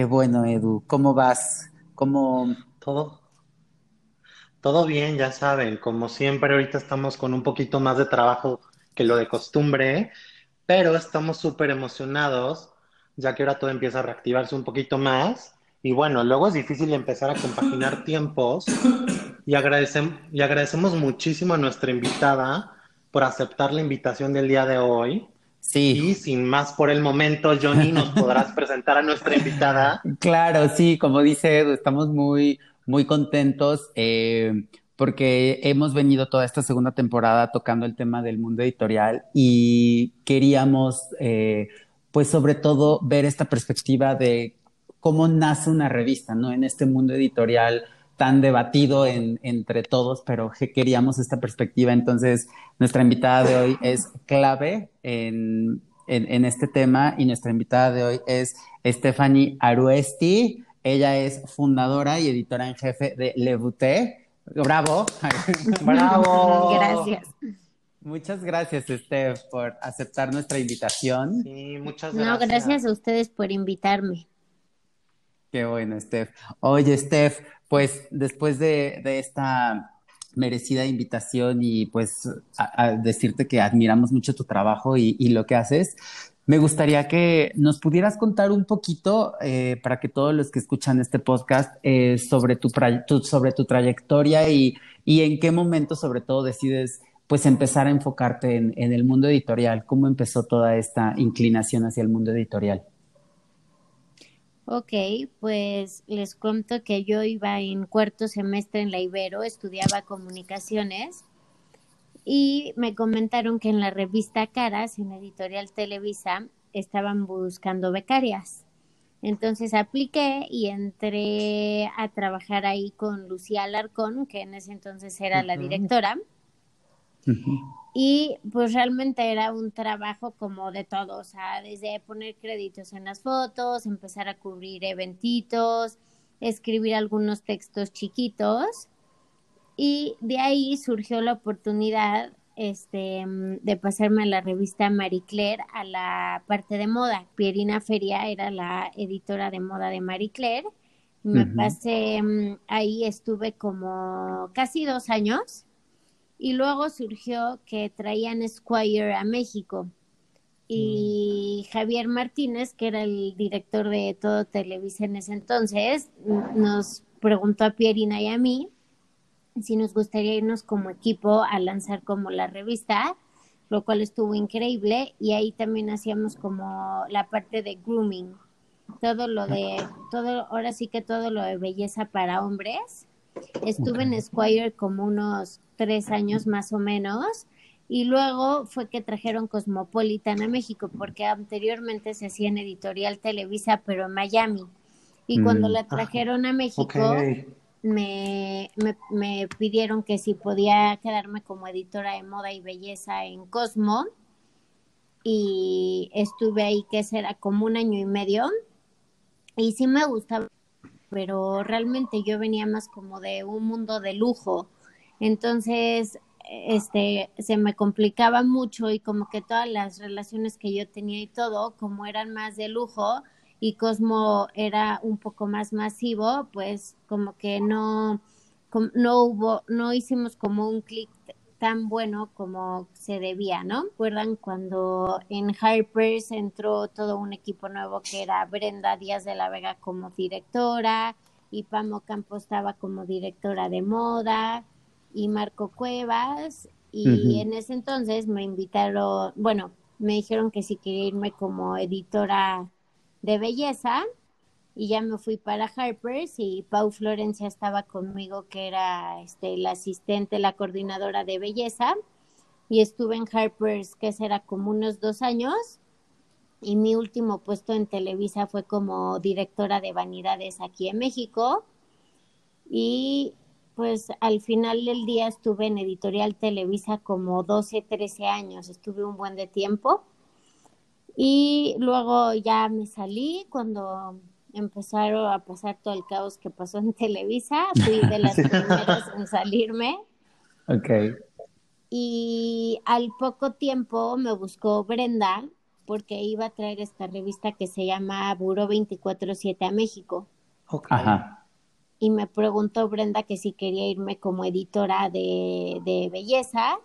Qué bueno, Edu. ¿Cómo vas? ¿Cómo... Todo, todo bien, ya saben, como siempre ahorita estamos con un poquito más de trabajo que lo de costumbre, pero estamos súper emocionados, ya que ahora todo empieza a reactivarse un poquito más. Y bueno, luego es difícil empezar a compaginar tiempos y agradecem- y agradecemos muchísimo a nuestra invitada por aceptar la invitación del día de hoy. Sí, Y sin más por el momento, Johnny, nos podrás presentar a nuestra invitada. claro, sí, como dice Edu, estamos muy, muy contentos eh, porque hemos venido toda esta segunda temporada tocando el tema del mundo editorial y queríamos, eh, pues sobre todo, ver esta perspectiva de cómo nace una revista, ¿no? En este mundo editorial tan debatido en- entre todos, pero que queríamos esta perspectiva. Entonces, nuestra invitada de hoy es clave en, en- en este tema y nuestra invitada de hoy es Stephanie Aruesti. Ella es fundadora y editora en jefe de Le Bouté. Bravo. ¡Bravo! Gracias. Muchas gracias, Steph, por aceptar nuestra invitación. Sí, muchas No, gracias. gracias a ustedes por invitarme. Qué bueno, Steph. Oye, Steph, pues después de, esta merecida invitación y pues a, decirte que admiramos mucho tu trabajo y, lo que haces, me gustaría que nos pudieras contar un poquito eh, para que todos los que escuchan este podcast eh, sobre tu- sobre tu trayectoria y, y en qué momento sobre todo decides pues empezar a enfocarte en, en el mundo editorial. ¿Cómo empezó toda esta inclinación hacia el mundo editorial? Ok, pues les cuento que yo iba en cuarto semestre en la Ibero, estudiaba comunicaciones y me comentaron que en la revista Caras, en Editorial Televisa, estaban buscando becarias. Entonces apliqué y entré a trabajar ahí con Lucía Alarcón, que en ese entonces era la Ujú. Y pues realmente era un trabajo como de todo, o sea, desde poner créditos en las fotos, empezar a cubrir eventitos, escribir algunos textos chiquitos. Y de ahí surgió la oportunidad este, de pasarme a la revista Marie Claire a la parte de moda. Pierina Feria era la editora de moda de Marie Claire. Me pasé mm, ahí, estuve como casi dos años. Y luego surgió que traían Squire a México. Y Javier Martínez, que era el director de todo Televisa en ese entonces, nos preguntó a Pierina y a mí si nos gustaría irnos como equipo a lanzar como la revista, lo cual estuvo increíble. Y ahí también hacíamos como la parte de grooming, todo lo de, todo, ahora sí que todo lo de belleza para hombres. Estuve en Squire como unos tres años más o menos. Y luego fue que trajeron Cosmopolitan a México, porque anteriormente se hacía en Editorial Televisa, pero en Miami. Y cuando Mm. la trajeron a México, me, me, me pidieron que si podía quedarme como editora de moda y belleza en Cosmo. Y estuve ahí, que será como un año y medio. Y sí me gustaba, pero realmente yo venía más como de un mundo de lujo. Entonces, este, se me complicaba mucho y como que todas las relaciones que yo tenía y todo, como eran más de lujo y Cosmo era un poco más masivo, pues como que no, no hubo, no hicimos como un clic tan bueno como se debía, ¿no? ¿Recuerdan cuando en Harper's entró todo un equipo nuevo que era Brenda Díaz de la Vega como directora y Pamo Campos estaba como directora de moda y Marco Cuevas y en ese entonces me invitaron, bueno, me dijeron que si quería irme como editora de belleza y ya me fui para Harper's y Pau Florencia estaba conmigo que era este la asistente, la coordinadora de belleza y estuve en Harper's que será como unos dos años y mi último puesto en Televisa fue como directora de vanidades aquí en México y pues al final del día estuve en Editorial Televisa como 12, 13 años, estuve un buen de tiempo y luego ya me salí cuando empezaron a pasar todo el caos que pasó en Televisa, fui de las primeras en salirme. Ok. Y al poco tiempo me buscó Brenda porque iba a traer esta revista que se llama Buro 24-7 a México. Ok. Ajá. Y me preguntó Brenda que si quería irme como editora de, de belleza.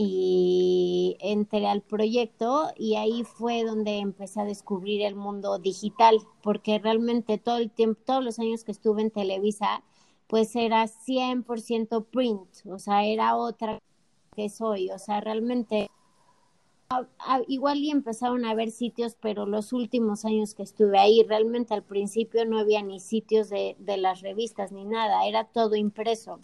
Y entré al proyecto y ahí fue donde empecé a descubrir el mundo digital, porque realmente todo el tiempo, todos los años que estuve en Televisa, pues era 100% print, o sea, era otra que soy, o sea, realmente a- a- igual y empezaron a haber sitios, pero los últimos años que estuve ahí, realmente al principio no había ni sitios de, de las revistas ni nada, era todo impreso.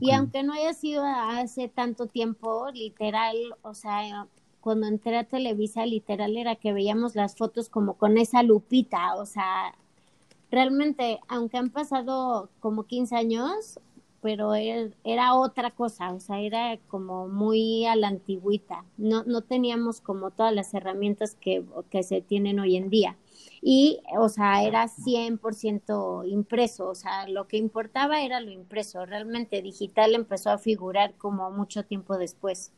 Y aunque no haya sido hace tanto tiempo, literal, o sea, cuando entré a Televisa, literal era que veíamos las fotos como con esa lupita, o sea, realmente, aunque han pasado como 15 años, pero era, era otra cosa, o sea, era como muy a la antigüita, no, no teníamos como todas las herramientas que, que se tienen hoy en día. Y, o sea, era 100% impreso, o sea, lo que importaba era lo impreso, realmente digital empezó a figurar como mucho tiempo después.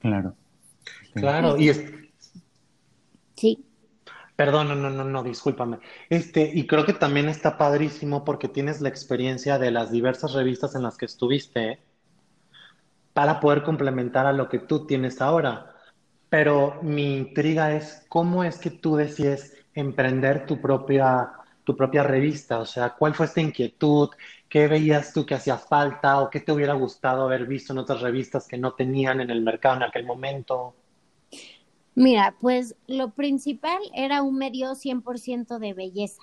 Claro. Claro, y es, Sí, Perdón, no, no, no, no, discúlpame. Este, y creo que también está padrísimo porque tienes la experiencia de las diversas revistas en las que estuviste para poder complementar a lo que tú tienes ahora. Pero mi intriga es cómo es que tú decides emprender tu propia, tu propia revista. O sea, ¿cuál fue esta inquietud? ¿Qué veías tú que hacía falta o qué te hubiera gustado haber visto en otras revistas que no tenían en el mercado en aquel momento? Mira, pues lo principal era un medio 100% de belleza.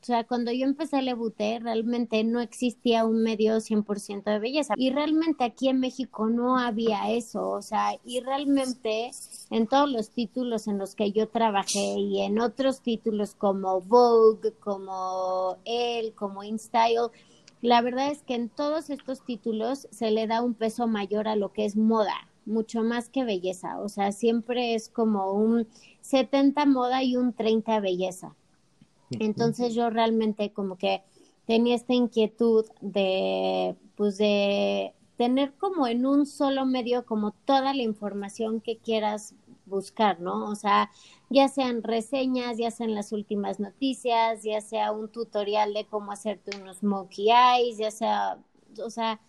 O sea, cuando yo empecé a Lebuté, realmente no existía un medio 100% de belleza. Y realmente aquí en México no había eso. O sea, y realmente en todos los títulos en los que yo trabajé y en otros títulos como Vogue, como Elle, como InStyle, la verdad es que en todos estos títulos se le da un peso mayor a lo que es moda mucho más que belleza, o sea, siempre es como un 70 moda y un 30 belleza. Entonces yo realmente como que tenía esta inquietud de, pues de tener como en un solo medio como toda la información que quieras buscar, ¿no? O sea, ya sean reseñas, ya sean las últimas noticias, ya sea un tutorial de cómo hacerte unos smokey eyes, ya sea, o sea,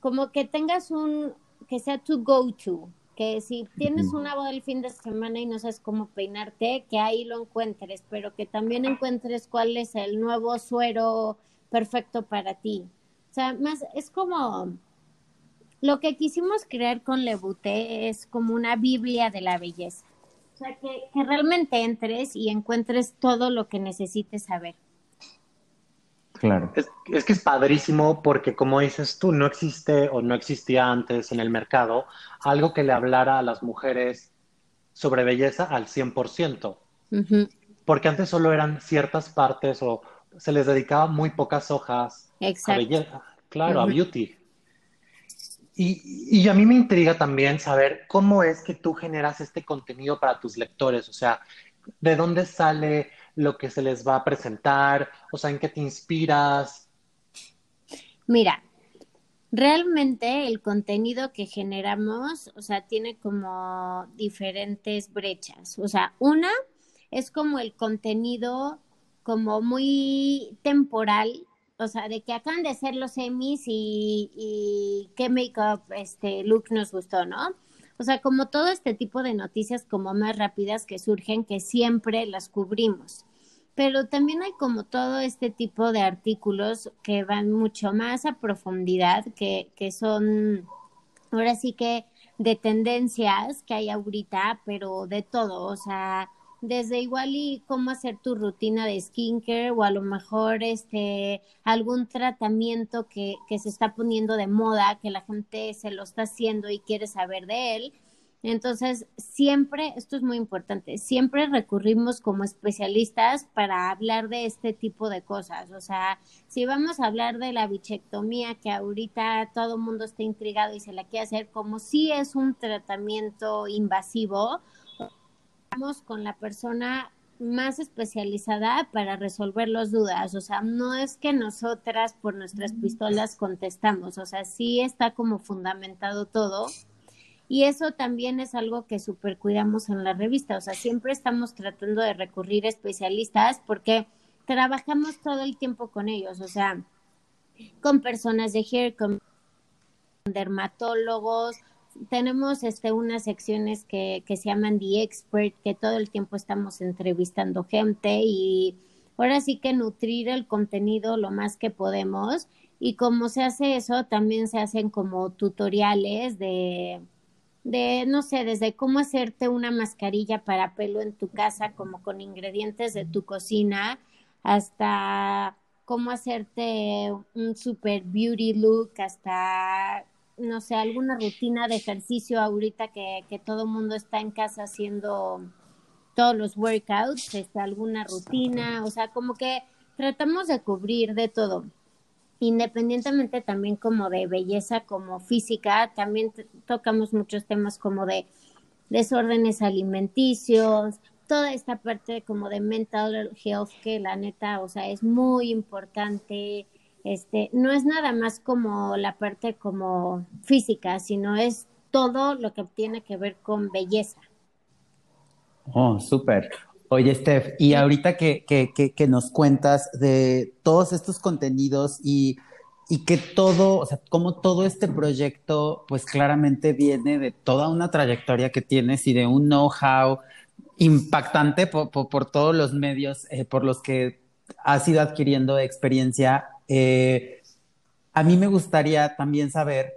como que tengas un, que sea tu go-to, que si tienes una boda el fin de semana y no sabes cómo peinarte, que ahí lo encuentres, pero que también encuentres cuál es el nuevo suero perfecto para ti. O sea, más es como lo que quisimos crear con Lebuté es como una Biblia de la belleza. O sea, que, que realmente entres y encuentres todo lo que necesites saber. Claro. Es, es que es padrísimo porque, como dices tú, no existe o no existía antes en el mercado algo que le hablara a las mujeres sobre belleza al 100%, Ujú, porque antes solo eran ciertas partes o se les dedicaba muy pocas hojas a Exacto. belleza, claro, a beauty. Y, y a mí me intriga también saber cómo es que tú generas este contenido para tus lectores, o sea, ¿de dónde sale lo que se les va a presentar? O sea, ¿en qué te inspiras? Mira, realmente el contenido que generamos, o sea, tiene como diferentes brechas. O sea, una es como el contenido como muy temporal, o sea, de que acaban de hacer los Emmys y, y qué make-up, este look nos gustó, ¿no? O sea, como todo este tipo de noticias como más rápidas que surgen, que siempre las cubrimos. Pero también hay como todo este tipo de artículos que van mucho más a profundidad, que, que son ahora sí que de tendencias que hay ahorita, pero de todo, o sea, desde igual y cómo hacer tu rutina de skincare o a lo mejor este algún tratamiento que, que se está poniendo de moda, que la gente se lo está haciendo y quiere saber de él, Entonces, siempre, esto es muy importante, siempre recurrimos como especialistas para hablar de este tipo de cosas. O sea, si vamos a hablar de la bichectomía, que ahorita todo el mundo está intrigado y se la quiere hacer, como si es un tratamiento invasivo, vamos con la persona más especializada para resolver las dudas. O sea, no es que nosotras por nuestras pistolas contestamos, o sea, sí está como fundamentado todo y eso también es algo que super cuidamos en la revista. O sea, siempre estamos tratando de recurrir a especialistas porque trabajamos todo el tiempo con ellos. O sea, con personas de hair, con dermatólogos. Tenemos este, unas secciones que, que se llaman The Expert, que todo el tiempo estamos entrevistando gente y ahora sí que nutrir el contenido lo más que podemos. Y como se hace eso, también se hacen como tutoriales de de, no sé, desde cómo hacerte una mascarilla para pelo en tu casa, como con ingredientes de tu cocina, hasta cómo hacerte un super beauty look, hasta, no sé, alguna rutina de ejercicio ahorita que, que todo el mundo está en casa haciendo todos los workouts, este, alguna rutina, o sea, como que tratamos de cubrir de todo independientemente también como de belleza como física, también tocamos muchos temas como de desórdenes alimenticios, toda esta parte como de mental health que la neta, o sea, es muy importante. Este, no es nada más como la parte como física, sino es todo lo que tiene que ver con belleza. Oh, súper. Oye, Steph, y ahorita que, que, que, nos cuentas de todos estos contenidos y, y que todo, o sea, como todo este proyecto, pues claramente viene de toda una trayectoria que tienes y de un know-how impactante por, por, todos los medios eh, por los que has ido adquiriendo experiencia. Eh, a mí me gustaría también saber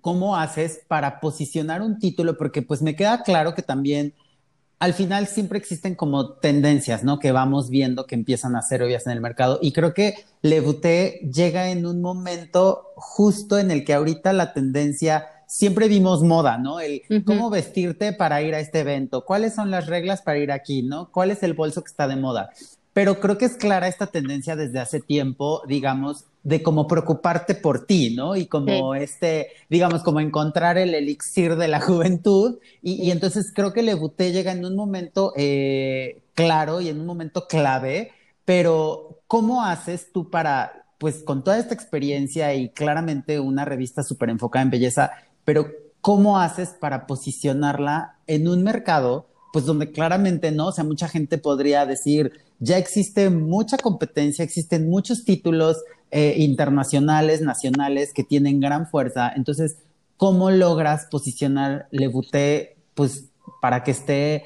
cómo haces para posicionar un título, porque pues me queda claro que también al final siempre existen como tendencias, ¿no? Que vamos viendo que empiezan a ser obvias en el mercado. Y creo que Le llega en un momento justo en el que ahorita la tendencia, siempre vimos moda, ¿no? El cómo vestirte para ir a este evento, cuáles son las reglas para ir aquí, ¿no? ¿Cuál es el bolso que está de moda? Pero creo que es clara esta tendencia desde hace tiempo, digamos, de cómo preocuparte por ti, ¿no? Y como este, digamos, como encontrar el elixir de la juventud. Y, entonces creo que Le Buté llega en un momento eh, claro y en un momento clave, pero ¿cómo haces tú para, pues con toda esta experiencia y claramente una revista súper enfocada en belleza, pero ¿cómo haces para posicionarla en un mercado? Pues donde claramente no, o sea, mucha gente podría decir, ya existe mucha competencia, existen muchos títulos eh, internacionales, nacionales que tienen gran fuerza. Entonces, ¿cómo logras posicionar Le Bouté, pues, para que esté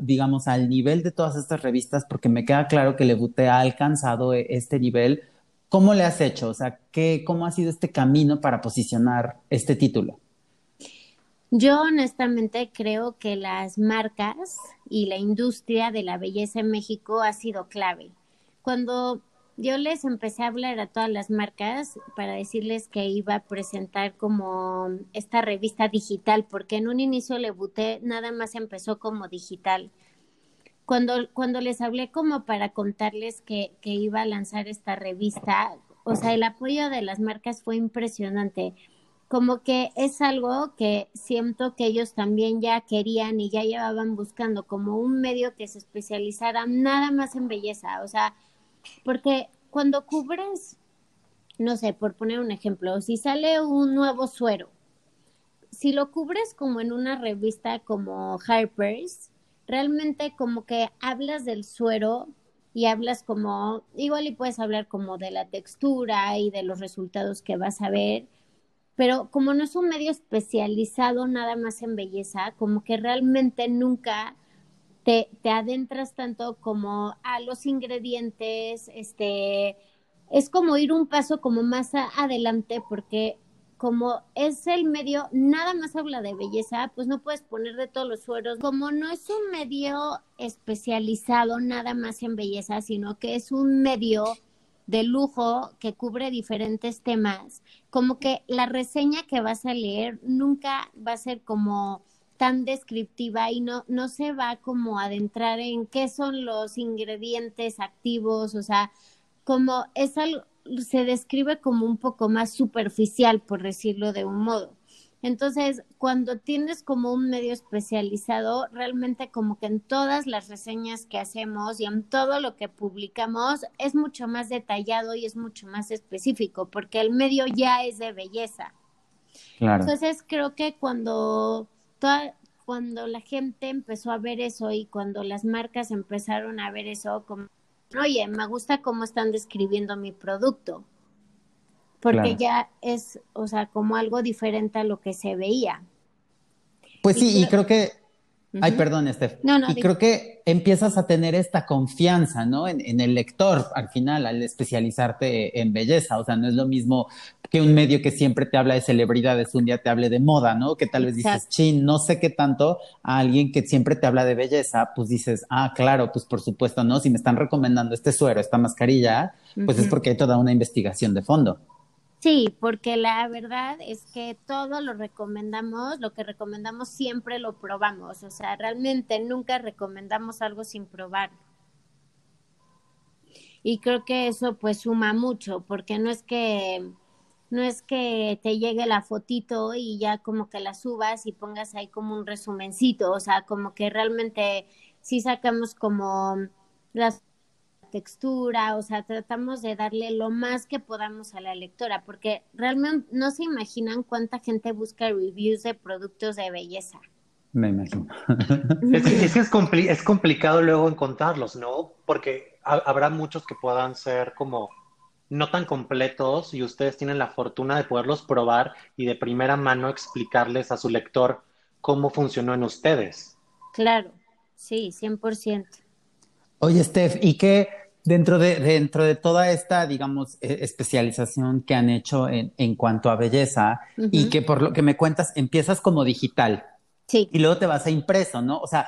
digamos, al nivel de todas estas revistas? Porque me queda claro que Le Bouté ha alcanzado e, este nivel. ¿Cómo le has hecho? O sea, ¿qué, ¿cómo ha sido este camino para posicionar este título? Yo honestamente creo que las marcas y la industria de la belleza en México ha sido clave. Cuando yo les empecé a hablar a todas las marcas para decirles que iba a presentar como esta revista digital, porque en un inicio le buté, nada más empezó como digital. Cuando, cuando les hablé como para contarles que, que iba a lanzar esta revista, o sea, el apoyo de las marcas fue impresionante como que es algo que siento que ellos también ya querían y ya llevaban buscando como un medio que se especializara nada más en belleza, o sea, porque cuando cubres, no sé, por poner un ejemplo, si sale un nuevo suero, si lo cubres como en una revista como Harper's, realmente como que hablas del suero y hablas como, igual y puedes hablar como de la textura y de los resultados que vas a ver, pero como no es un medio especializado nada más en belleza, como que realmente nunca te, te adentras tanto como a los ingredientes, este, es como ir un paso como más adelante porque como es el medio, nada más habla de belleza, pues no puedes poner de todos los sueros. Como no es un medio especializado nada más en belleza, sino que es un medio de lujo que cubre diferentes temas, como que la reseña que vas a leer nunca va a ser como tan descriptiva y no, no se va como a adentrar en qué son los ingredientes activos, o sea, como es algo, se describe como un poco más superficial, por decirlo de un modo. Entonces, cuando tienes como un medio especializado, realmente como que en todas las reseñas que hacemos y en todo lo que publicamos es mucho más detallado y es mucho más específico, porque el medio ya es de belleza. Claro. Entonces, creo que cuando, cuando la gente empezó a ver eso y cuando las marcas empezaron a ver eso, como, oye, me gusta cómo están describiendo mi producto porque ya es, o sea, como algo diferente a lo que se veía. Pues sí, y creo que, ay, perdón, Steph, no, no, y creo que empiezas a tener esta confianza, ¿no? En, el lector, al final, al especializarte en belleza, o sea, no es lo mismo que un medio que siempre te habla de celebridades, un día te hable de moda, ¿no? Que tal vez dices, chin, no sé qué tanto, a alguien que siempre te habla de belleza, pues dices, ah, claro, pues por supuesto, ¿no? Si me están recomendando este suero, esta mascarilla, pues es porque hay toda una investigación de fondo. Sí, porque la verdad es que todo lo recomendamos, lo que recomendamos siempre lo probamos, o sea, realmente nunca recomendamos algo sin probar. Y creo que eso pues suma mucho, porque no es que no es que te llegue la fotito y ya como que la subas y pongas ahí como un resumencito, o sea, como que realmente sí sacamos como las textura, o sea, tratamos de darle lo más que podamos a la lectora, porque realmente no se imaginan cuánta gente busca reviews de productos de belleza. Me imagino. es que, es, es, complicado luego encontrarlos, ¿no? Porque habrá muchos que puedan ser como no tan completos y ustedes tienen la fortuna de poderlos probar y de primera mano explicarles a su lector cómo funcionó en ustedes. Claro, sí, 100%. Oye, Steph, ¿y qué dentro de, dentro de toda esta, digamos, e, especialización que han hecho en, en cuanto a belleza y que por lo que me cuentas empiezas como digital? Sí. Y luego te vas a impreso, ¿no? O sea,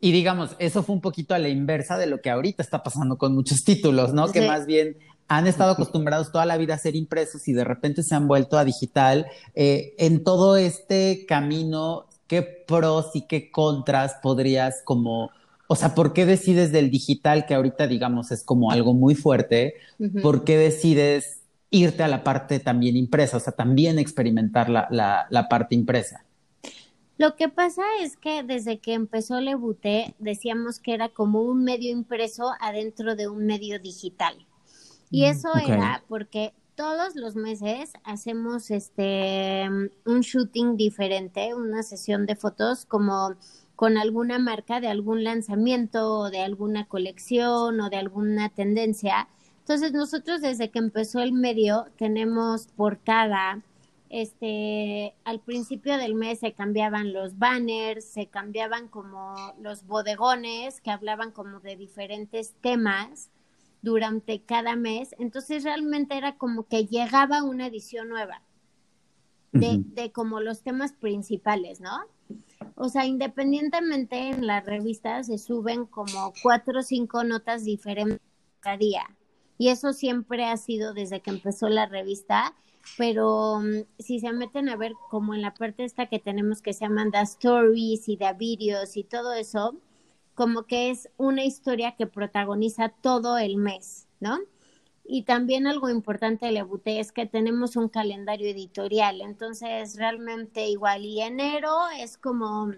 y digamos, eso fue un poquito a la inversa de lo que ahorita está pasando con muchos títulos, ¿no? Que más bien han estado acostumbrados toda la vida a ser impresos y de repente se han vuelto a digital. Eh, en todo este camino, ¿qué pros y qué contras podrías como o sea, ¿por qué decides del digital, que ahorita digamos es como algo muy fuerte? ¿Por qué decides irte a la parte también impresa? O sea, también experimentar la, la, parte impresa. Lo que pasa es que desde que empezó Lebuté decíamos que era como un medio impreso adentro de un medio digital. Y mm, eso era porque todos los meses hacemos este un shooting diferente, una sesión de fotos como con alguna marca de algún lanzamiento o de alguna colección o de alguna tendencia. Entonces nosotros desde que empezó el medio tenemos portada, este, al principio del mes se cambiaban los banners, se cambiaban como los bodegones que hablaban como de diferentes temas durante cada mes. Entonces realmente era como que llegaba una edición nueva de, de como los temas principales, ¿no? O sea, independientemente en la revista se suben como cuatro o cinco notas diferentes cada día. Y eso siempre ha sido desde que empezó la revista. Pero mm, si se meten a ver como en la parte esta que tenemos que se llaman The Stories y The Videos y todo eso, como que es una historia que protagoniza todo el mes, ¿no? Y también algo importante de Lebuté es que tenemos un calendario editorial, entonces realmente igual y enero es como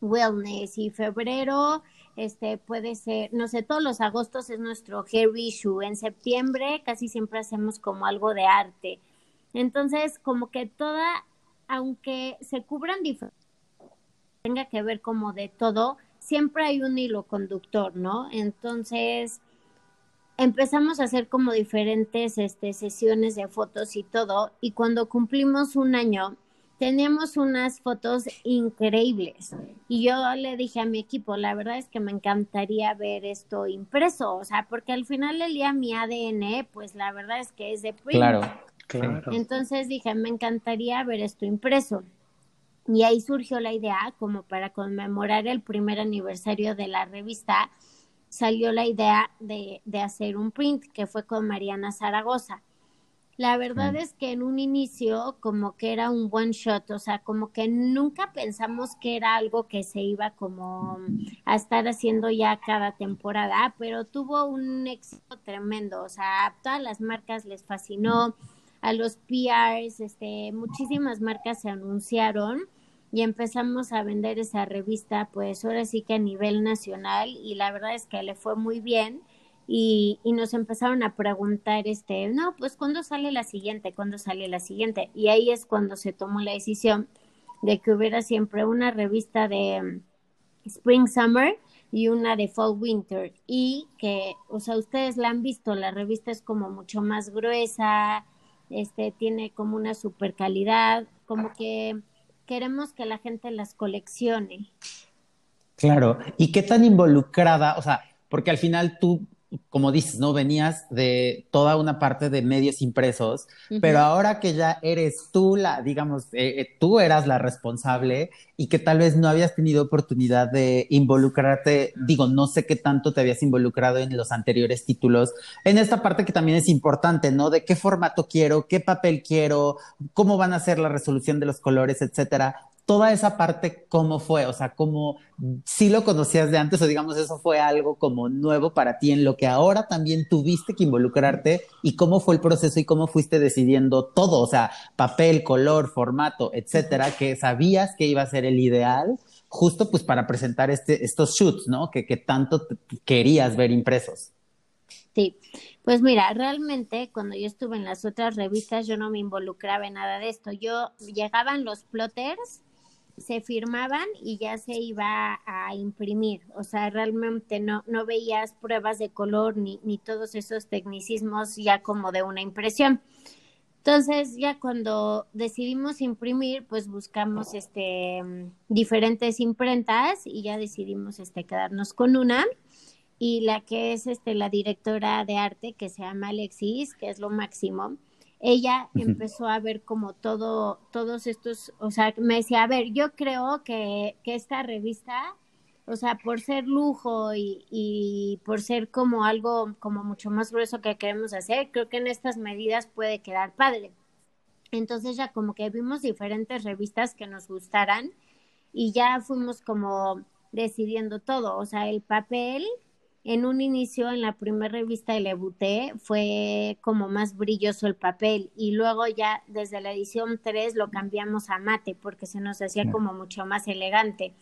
wellness y febrero este puede ser, no sé, todos los agostos es nuestro hair issue, en septiembre casi siempre hacemos como algo de arte. Entonces, como que toda, aunque se cubran diferentes, tenga que ver como de todo, siempre hay un hilo conductor, ¿no? Entonces, empezamos a hacer como diferentes este, sesiones de fotos y todo, y cuando cumplimos un año, teníamos unas fotos increíbles. Y yo le dije a mi equipo, la verdad es que me encantaría ver esto impreso, o sea, porque al final del día mi ADN, pues la verdad es que es de print. Claro, claro. Entonces dije, me encantaría ver esto impreso. Y ahí surgió la idea, como para conmemorar el primer aniversario de la revista, salió la idea de, de hacer un print que fue con Mariana Zaragoza. La verdad es que en un inicio como que era un one shot, o sea, como que nunca pensamos que era algo que se iba como a estar haciendo ya cada temporada, pero tuvo un éxito tremendo, o sea, a todas las marcas les fascinó, a los PRs, este, muchísimas marcas se anunciaron y empezamos a vender esa revista, pues ahora sí que a nivel nacional y la verdad es que le fue muy bien y, y, nos empezaron a preguntar, este, no, pues ¿cuándo sale la siguiente? ¿Cuándo sale la siguiente? Y ahí es cuando se tomó la decisión de que hubiera siempre una revista de mm, Spring Summer y una de Fall Winter y que, o sea, ustedes la han visto, la revista es como mucho más gruesa, este, tiene como una super calidad, como que queremos que la gente las coleccione. Claro, ¿y qué tan involucrada, o sea, porque al final tú como dices, ¿no? Venías de toda una parte de medios impresos, pero ahora que ya eres tú la, digamos, eh, eh, tú eras la responsable y que tal vez no habías tenido oportunidad de involucrarte, digo, no sé qué tanto te habías involucrado en los anteriores títulos, en esta parte que también es importante, ¿no? De qué formato quiero, qué papel quiero, cómo van a ser la resolución de los colores, etcétera toda esa parte, ¿cómo fue? O sea, ¿cómo si lo conocías de antes o digamos eso fue algo como nuevo para ti en lo que ahora también tuviste que involucrarte y cómo fue el proceso y cómo fuiste decidiendo todo? O sea, papel, color, formato, etcétera, que sabías que iba a ser el ideal justo pues para presentar este, estos shoots, ¿no? Que, que tanto querías ver impresos. Sí, pues mira, realmente cuando yo estuve en las otras revistas yo no me involucraba en nada de esto. Yo llegaban los plotters se firmaban y ya se iba a imprimir. O sea, realmente no, no veías pruebas de color ni, ni todos esos tecnicismos ya como de una impresión. Entonces, ya cuando decidimos imprimir, pues buscamos este diferentes imprentas y ya decidimos este quedarnos con una y la que es este la directora de arte que se llama Alexis, que es lo máximo ella empezó a ver como todo, todos estos, o sea, me decía, a ver, yo creo que, que esta revista, o sea, por ser lujo y, y, por ser como algo como mucho más grueso que queremos hacer, creo que en estas medidas puede quedar padre. Entonces ya como que vimos diferentes revistas que nos gustaran y ya fuimos como decidiendo todo, o sea, el papel, en un inicio, en la primera revista de Lebuté, fue como más brilloso el papel y luego ya desde la edición 3 lo cambiamos a mate porque se nos hacía como mucho más elegante.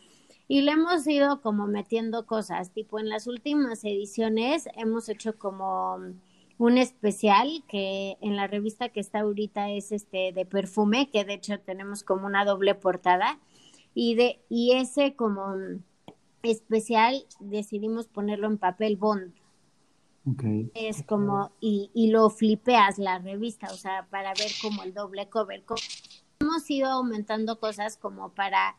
Y le hemos ido como metiendo cosas, tipo en las últimas ediciones hemos hecho como un especial que en la revista que está ahorita es este de perfume, que de hecho tenemos como una doble portada y de y ese como especial decidimos ponerlo en papel bond. Es como, y, y lo flipeas la revista, o sea, para ver como el doble cover. Hemos ido aumentando cosas como para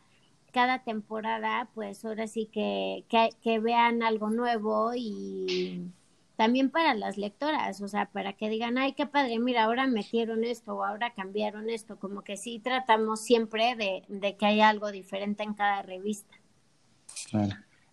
cada temporada, pues ahora sí que, que, que vean algo nuevo y también para las lectoras, o sea, para que digan, ay, qué padre, mira, ahora metieron esto o ahora cambiaron esto, como que sí tratamos siempre de, de que haya algo diferente en cada revista.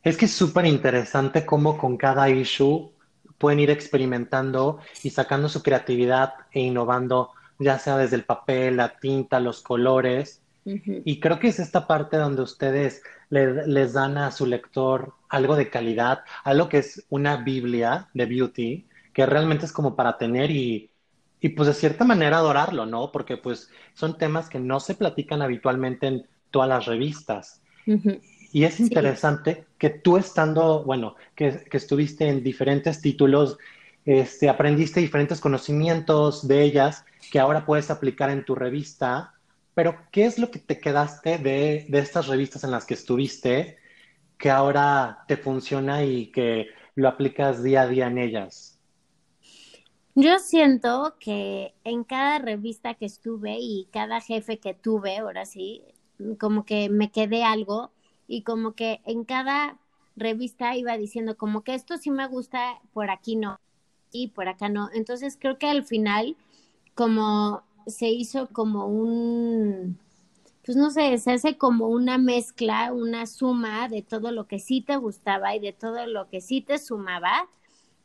Es que es súper interesante cómo con cada issue pueden ir experimentando y sacando su creatividad e innovando, ya sea desde el papel, la tinta, los colores. Y creo que es esta parte donde ustedes les dan a su lector algo de calidad, algo que es una Biblia de beauty, que realmente es como para tener y, y pues de cierta manera adorarlo, ¿no? Porque pues son temas que no se platican habitualmente en todas las revistas. Y es interesante que tú estando, bueno, que, estuviste en diferentes títulos, este, aprendiste diferentes conocimientos de ellas que ahora puedes aplicar en tu revista, pero ¿qué es lo que te quedaste de, de estas revistas en las que estuviste que ahora te funciona y que lo aplicas día a día en ellas? Yo siento que en cada revista que estuve y cada jefe que tuve, ahora sí, como que me quedé algo y como que en cada revista iba diciendo como que esto sí me gusta, por aquí no, y por acá no. Entonces creo que al final como se hizo como un, pues no sé, se hace como una mezcla, una suma de todo lo que sí te gustaba y de todo lo que sí te sumaba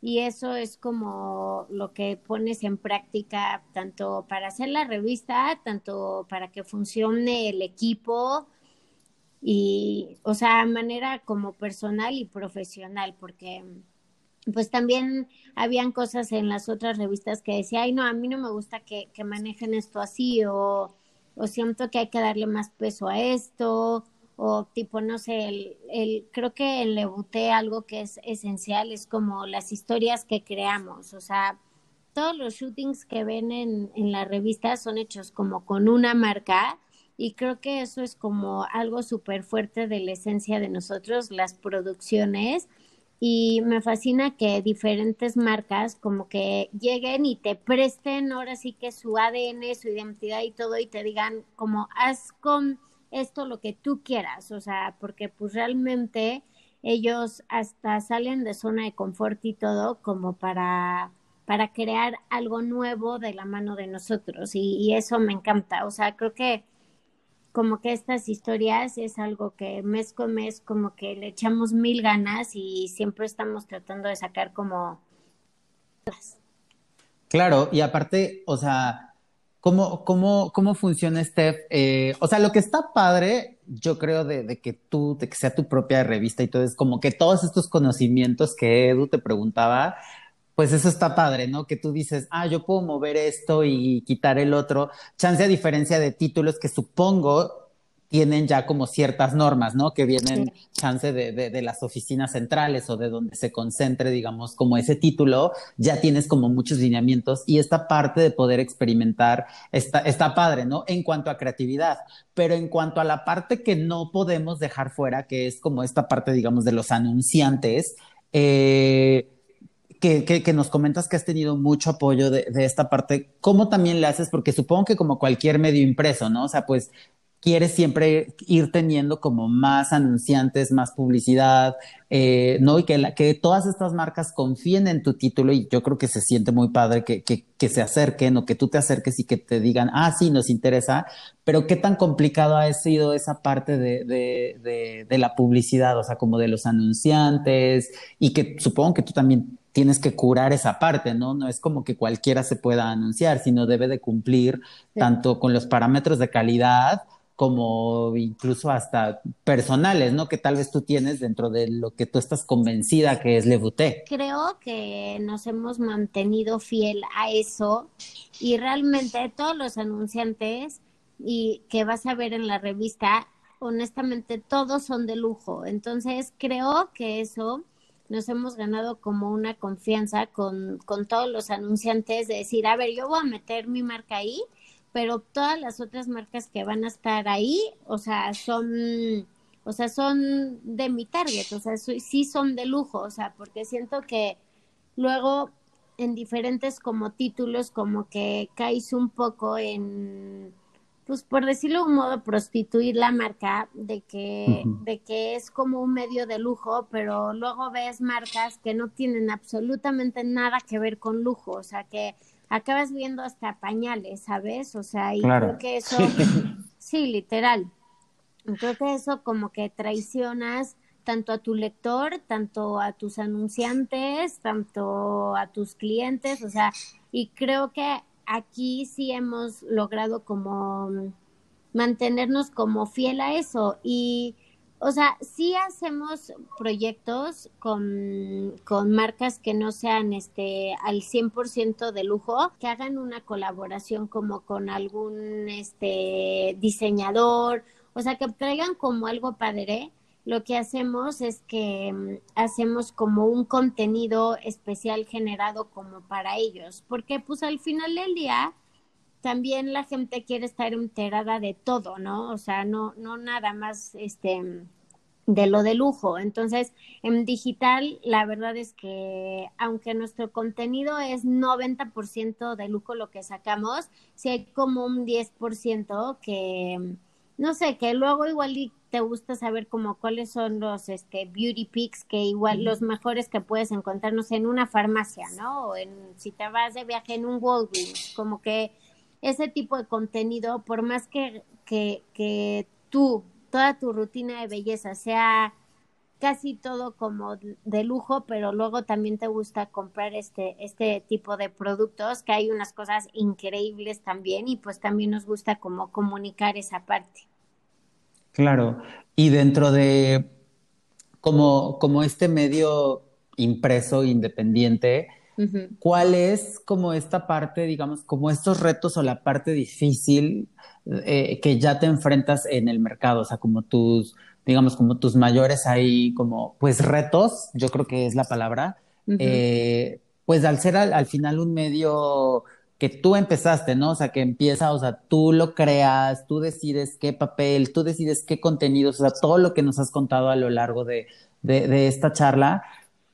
y eso es como lo que pones en práctica tanto para hacer la revista, tanto para que funcione el equipo y, o sea, manera como personal y profesional, porque pues también habían cosas en las otras revistas que decía, ay, no, a mí no me gusta que, que manejen esto así o, o siento que hay que darle más peso a esto o tipo, no sé, el, el, creo que en Lebuté algo que es esencial es como las historias que creamos, o sea, todos los shootings que ven en, en la revista son hechos como con una marca y creo que eso es como algo súper fuerte de la esencia de nosotros, las producciones y me fascina que diferentes marcas como que lleguen y te presten ahora sí que su ADN, su identidad y todo y te digan como haz con esto lo que tú quieras, o sea, porque pues realmente ellos hasta salen de zona de confort y todo como para, para crear algo nuevo de la mano de nosotros y, y eso me encanta, o sea, creo que como que estas historias es algo que mes con mes como que le echamos mil ganas y siempre estamos tratando de sacar como... Claro, y aparte, o sea, ¿Cómo, cómo, cómo funciona, Steph? Eh, o sea, lo que está padre, yo creo, de, de, que tú, de que sea tu propia revista y todo, es como que todos estos conocimientos que Edu te preguntaba, pues eso está padre, ¿no? Que tú dices, ah, yo puedo mover esto y quitar el otro. Chance a diferencia de títulos que supongo tienen ya como ciertas normas, ¿no? Que vienen chance de, de, de, las oficinas centrales o de donde se concentre, digamos, como ese título, ya tienes como muchos lineamientos y esta parte de poder experimentar está, está padre, ¿no? En cuanto a creatividad, pero en cuanto a la parte que no podemos dejar fuera, que es como esta parte, digamos, de los anunciantes, eh, que, que, nos comentas que has tenido mucho apoyo de, de, esta parte, ¿cómo también le haces? Porque supongo que como cualquier medio impreso, ¿no? O sea, pues quieres siempre ir teniendo como más anunciantes, más publicidad, eh, ¿no? Y que, que todas estas marcas confíen en tu título y yo creo que se siente muy padre que, que, se acerquen o que tú te acerques y que te digan, ah, sí, nos interesa, pero qué tan complicado ha sido esa parte de, de, de la publicidad, o sea, como de los anunciantes y que supongo que tú también tienes que curar esa parte, ¿no? No es como que cualquiera se pueda anunciar, sino debe de cumplir sí. tanto con los parámetros de calidad como incluso hasta personales, ¿no? Que tal vez tú tienes dentro de lo que tú estás convencida que es Lebuté. Creo que nos hemos mantenido fiel a eso y realmente todos los anunciantes y que vas a ver en la revista, honestamente todos son de lujo. Entonces creo que eso nos hemos ganado como una confianza con, con todos los anunciantes de decir, a ver, yo voy a meter mi marca ahí pero todas las otras marcas que van a estar ahí, o sea, son, o sea, son de mi target, o sea, sí son de lujo, o sea, porque siento que luego en diferentes como títulos como que caes un poco en pues por decirlo de un modo prostituir la marca de que uh -huh. de que es como un medio de lujo, pero luego ves marcas que no tienen absolutamente nada que ver con lujo, o sea, que acabas viendo hasta pañales, ¿sabes? O sea, y claro. creo que eso, sí, literal. Creo que eso como que traicionas tanto a tu lector, tanto a tus anunciantes, tanto a tus clientes, o sea, y creo que aquí sí hemos logrado como mantenernos como fiel a eso y o sea, sí hacemos proyectos con, con marcas que no sean este al 100% de lujo, que hagan una colaboración como con algún este diseñador, o sea, que traigan como algo padre. Lo que hacemos es que um, hacemos como un contenido especial generado como para ellos, porque pues al final del día también la gente quiere estar enterada de todo, ¿no? O sea, no, no nada más este de lo de lujo. Entonces, en digital, la verdad es que aunque nuestro contenido es 90% de lujo lo que sacamos, sí hay como un 10% que, no sé, que luego igual te gusta saber como cuáles son los este, beauty picks que igual mm. los mejores que puedes encontrarnos en una farmacia, ¿no? O en, si te vas de viaje en un Walgreens, como que ese tipo de contenido, por más que, que, que tú, toda tu rutina de belleza sea casi todo como de lujo, pero luego también te gusta comprar este, este tipo de productos, que hay unas cosas increíbles también y pues también nos gusta como comunicar esa parte. Claro, y dentro de como, como este medio impreso independiente, ¿cuál es como esta parte, digamos, como estos retos o la parte difícil eh, que ya te enfrentas en el mercado? O sea, como tus, digamos, como tus mayores ahí, como, pues retos, yo creo que es la palabra, eh, pues al ser al, final un medio que tú empezaste, ¿no? O sea, que empieza, o sea, tú lo creas, tú decides qué papel, tú decides qué contenidos, o sea, todo lo que nos has contado a lo largo de, de, esta charla,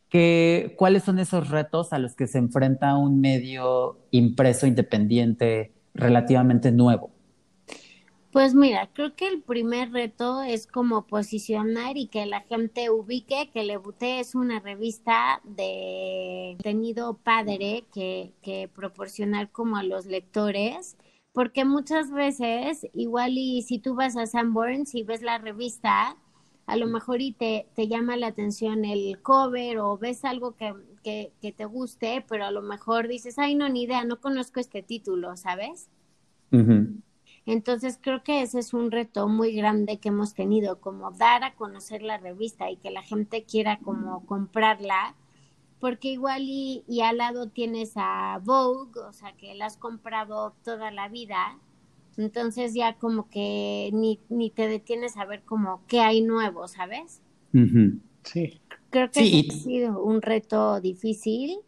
que, ¿cuáles son esos retos a los que se enfrenta un medio impreso independiente relativamente nuevo? Pues mira, creo que el primer reto es como posicionar y que la gente ubique que Le es una revista de contenido padre que, que proporcionar como a los lectores, porque muchas veces, igual y si tú vas a Sanborns y ves la revista, a lo mejor y te, te llama la atención el cover o ves algo que, que, que te guste, pero a lo mejor dices, ay, no, ni idea, no conozco este título, ¿sabes? Entonces creo que ese es un reto muy grande que hemos tenido, como dar a conocer la revista y que la gente quiera como comprarla, porque igual y, y al lado tienes a Vogue, o sea que la has comprado toda la vida, entonces ya como que ni, ni te detienes a ver como qué hay nuevo, ¿sabes? Sí. Creo que ha sido un reto difícil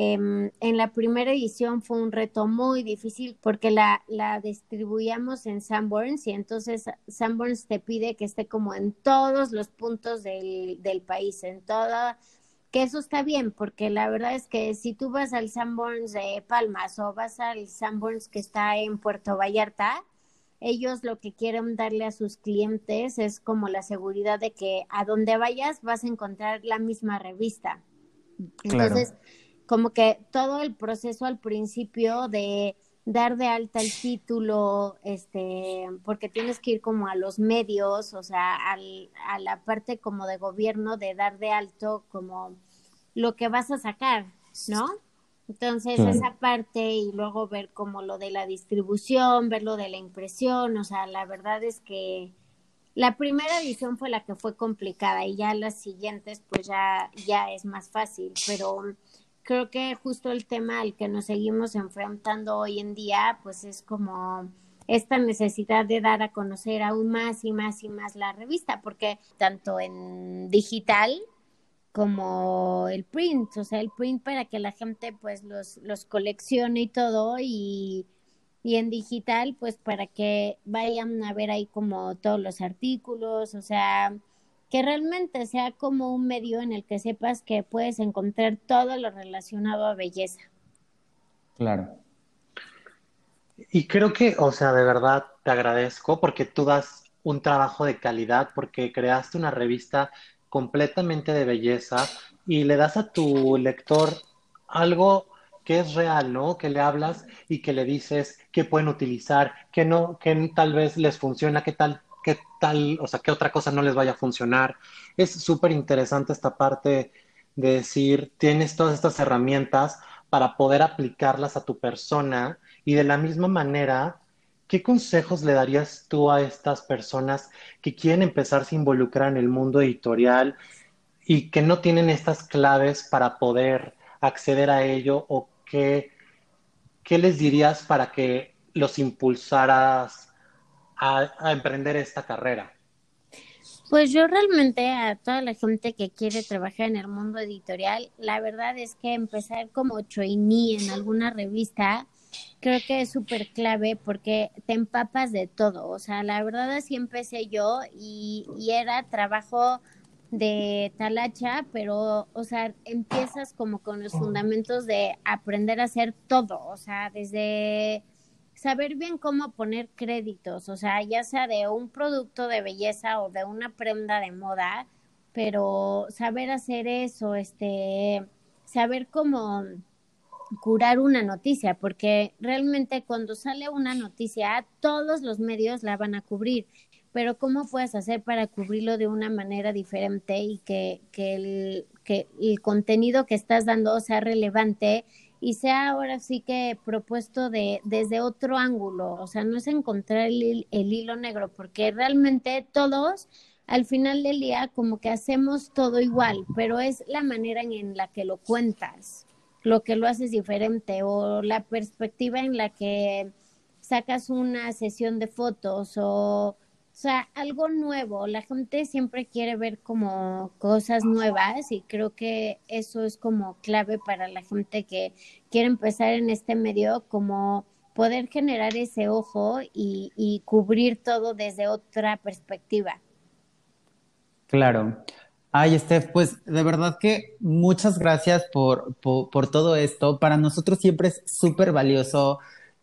Em, en la primera edición fue un reto muy difícil porque la, la distribuíamos en Sanborns y entonces Sanborns te pide que esté como en todos los puntos del, del país, en toda, que eso está bien porque la verdad es que si tú vas al Sanborns de Palmas o vas al Sanborns que está en Puerto Vallarta, ellos lo que quieren darle a sus clientes es como la seguridad de que a donde vayas vas a encontrar la misma revista. Entonces, como que todo el proceso al principio de dar de alta el título, este, porque tienes que ir como a los medios, o sea, al, a la parte como de gobierno de dar de alto como lo que vas a sacar, ¿no? Entonces, esa parte y luego ver como lo de la distribución, ver lo de la impresión, o sea, la verdad es que la primera edición fue la que fue complicada y ya las siguientes pues ya, ya es más fácil, pero creo que justo el tema al que nos seguimos enfrentando hoy en día, pues es como esta necesidad de dar a conocer aún más y más y más la revista, porque tanto en digital como el print, o sea, el print para que la gente pues los, los coleccione y todo y, y en digital pues para que vayan a ver ahí como todos los artículos, o sea, que realmente sea como un medio en el que sepas que puedes encontrar todo lo relacionado a belleza. Claro. Y creo que, o sea, de verdad te agradezco porque tú das un trabajo de calidad, porque creaste una revista completamente de belleza y le das a tu lector algo que es real, ¿no? Que le hablas y que le dices qué pueden utilizar, que no, que tal vez les funciona, qué tal qué tal, o sea, qué otra cosa no les vaya a funcionar. Es súper interesante esta parte de decir, tienes todas estas herramientas para poder aplicarlas a tu persona y de la misma manera, ¿qué consejos le darías tú a estas personas que quieren empezarse a involucrar en el mundo editorial y que no tienen estas claves para poder acceder a ello o qué, qué les dirías para que los impulsaras a, emprender esta carrera? Pues yo realmente a toda la gente que quiere trabajar en el mundo editorial, la verdad es que empezar como trainee en alguna revista creo que es súper clave porque te empapas de todo. O sea, la verdad así empecé yo y, y era trabajo de talacha, pero, o sea, empiezas como con los fundamentos de aprender a hacer todo. O sea, desde saber bien cómo poner créditos, o sea, ya sea de un producto de belleza o de una prenda de moda, pero saber hacer eso, este, saber cómo curar una noticia, porque realmente cuando sale una noticia, todos los medios la van a cubrir, pero ¿cómo puedes hacer para cubrirlo de una manera diferente y que, que, el, que el contenido que estás dando sea relevante y sea ahora sí que propuesto de, desde otro ángulo? O sea, no es encontrar el, el hilo negro, porque realmente todos al final del día como que hacemos todo igual, pero es la manera en la que lo cuentas, lo que lo haces diferente o la perspectiva en la que sacas una sesión de fotos o o sea, algo nuevo. La gente siempre quiere ver como cosas nuevas y creo que eso es como clave para la gente que quiere empezar en este medio, como poder generar ese ojo y, y cubrir todo desde otra perspectiva. Claro. Ay, Steph, pues de verdad que muchas gracias por, por, por todo esto. Para nosotros siempre es súper valioso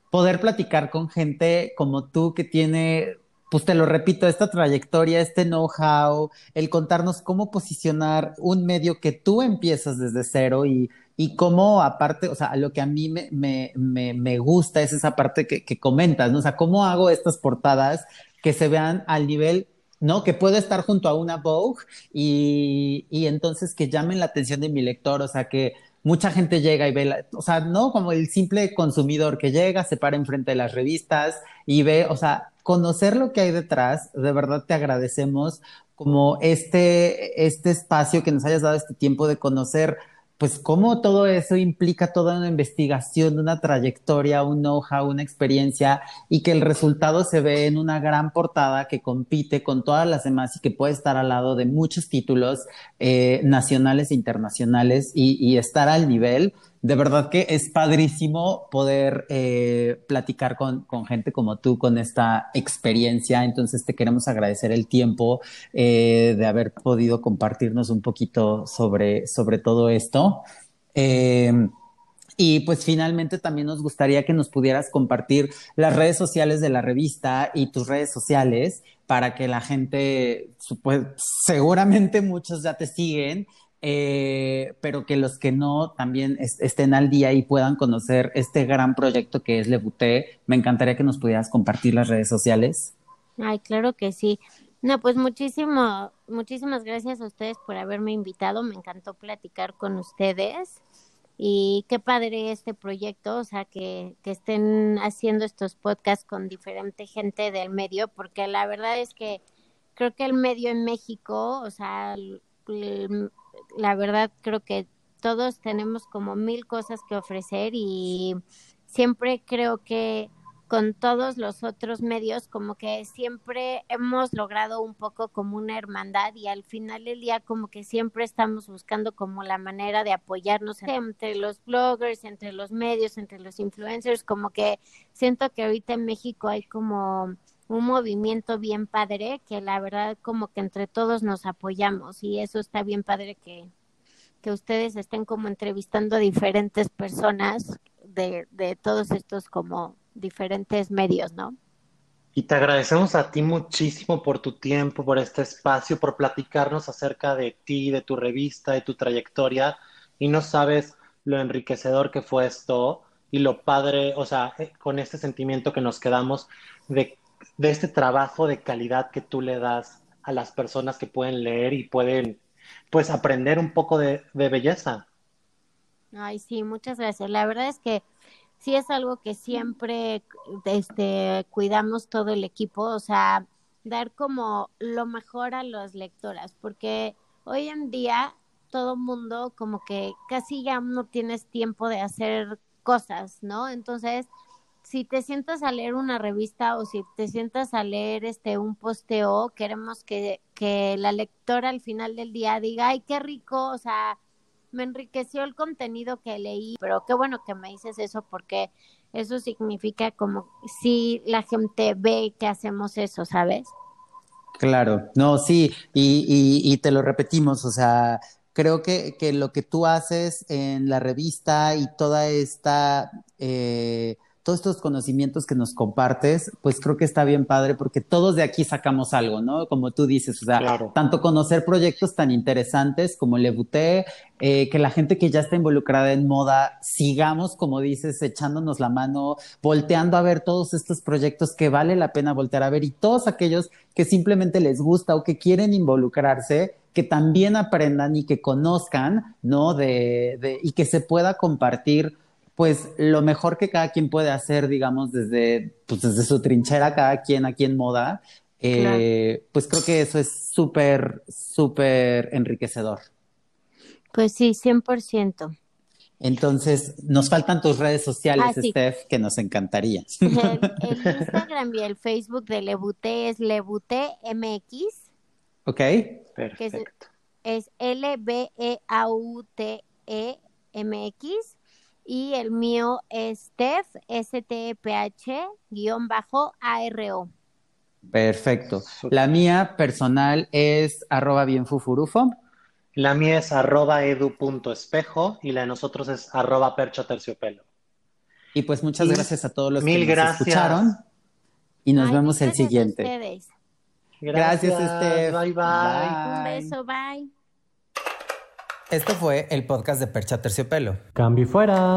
poder platicar con gente como tú que tiene pues te lo repito, esta trayectoria, este know-how, el contarnos cómo posicionar un medio que tú empiezas desde cero y, y cómo aparte, o sea, lo que a mí me, me, me, me gusta es esa parte que, que, comentas, ¿no? O sea, cómo hago estas portadas que se vean al nivel, ¿no? Que puedo estar junto a una Vogue y, y entonces que llamen la atención de mi lector, o sea, que mucha gente llega y ve, la, o sea, no como el simple consumidor que llega, se para enfrente de las revistas y ve, o sea, conocer lo que hay detrás, de verdad te agradecemos como este, este espacio que nos hayas dado este tiempo de conocer pues cómo todo eso implica toda una investigación, una trayectoria, un know-how, una experiencia y que el resultado se ve en una gran portada que compite con todas las demás y que puede estar al lado de muchos títulos eh, nacionales e internacionales y, y estar al nivel de verdad que es padrísimo poder eh, platicar con, gente como tú, con esta experiencia. Entonces te queremos agradecer el tiempo eh, de haber podido compartirnos un poquito sobre, sobre todo esto. Eh, y pues finalmente también nos gustaría que nos pudieras compartir las redes sociales de la revista y tus redes sociales para que la gente, pues, seguramente muchos ya te siguen, eh, pero que los que no también estén al día y puedan conocer este gran proyecto que es Lebuté. Me encantaría que nos pudieras compartir las redes sociales. Ay, claro que sí. No, pues muchísimo, muchísimas gracias a ustedes por haberme invitado. Me encantó platicar con ustedes. Y qué padre este proyecto, o sea, que, que estén haciendo estos podcasts con diferente gente del medio, porque la verdad es que creo que el medio en México, o sea, la verdad creo que todos tenemos como mil cosas que ofrecer y siempre creo que con todos los otros medios como que siempre hemos logrado un poco como una hermandad y al final del día como que siempre estamos buscando como la manera de apoyarnos entre los bloggers, entre los medios, entre los influencers, como que siento que ahorita en México hay como un movimiento bien padre que la verdad como que entre todos nos apoyamos y eso está bien padre que, que ustedes estén como entrevistando a diferentes personas de, de todos estos como diferentes medios, ¿no? Y te agradecemos a ti muchísimo por tu tiempo, por este espacio, por platicarnos acerca de ti, de tu revista, de tu trayectoria. Y no sabes lo enriquecedor que fue esto y lo padre, o sea, eh, con este sentimiento que nos quedamos de de este trabajo de calidad que tú le das a las personas que pueden leer y pueden pues aprender un poco de, de belleza. Ay, sí, muchas gracias. La verdad es que sí es algo que siempre este, cuidamos todo el equipo, o sea, dar como lo mejor a las lectoras, porque hoy en día todo mundo como que casi ya no tienes tiempo de hacer cosas, ¿no? Entonces, si te sientas a leer una revista o si te sientas a leer este un posteo, queremos que, que la lectora al final del día diga, ay, qué rico, o sea, me enriqueció el contenido que leí, pero qué bueno que me dices eso porque eso significa como si la gente ve que hacemos eso, ¿sabes? Claro, no, sí, y, y, y te lo repetimos, o sea, creo que, que, lo que tú haces en la revista y toda esta... Eh, todos estos conocimientos que nos compartes, pues creo que está bien padre porque todos de aquí sacamos algo, ¿no? Como tú dices, o sea, Claro. tanto conocer proyectos tan interesantes como Le Buté, eh, que la gente que ya está involucrada en moda sigamos, como dices, echándonos la mano, volteando a ver todos estos proyectos que vale la pena voltear a ver y todos aquellos que simplemente les gusta o que quieren involucrarse, que también aprendan y que conozcan, ¿no? De, de, y que se pueda compartir pues lo mejor que cada quien puede hacer, digamos, desde, pues, desde su trinchera, cada quien aquí en moda, eh, pues creo que eso es súper, súper enriquecedor. Pues sí, 100%. Entonces, nos faltan tus redes sociales, Ah, sí. Steph, que nos encantaría. El, el Instagram y el Facebook de Lebuté es Lebuté MX, ¿Ok? Perfecto. es L-B-E-A-U-T-E MX, y el mío es Steph, S-T-E-P-H, guion bajo A-R-O. Perfecto. La mía personal es arroba bienfufurufo. La mía es arroba edu.espejo y la de nosotros es arroba percha terciopelo. Y pues muchas Y gracias a todos los mil que nos gracias. escucharon. Y nos Ay, vemos el gracias siguiente. ustedes. Gracias, Steph. Bye, bye. Un Bye. beso, bye. Esto fue el podcast de Percha Terciopelo. Cambio fuera.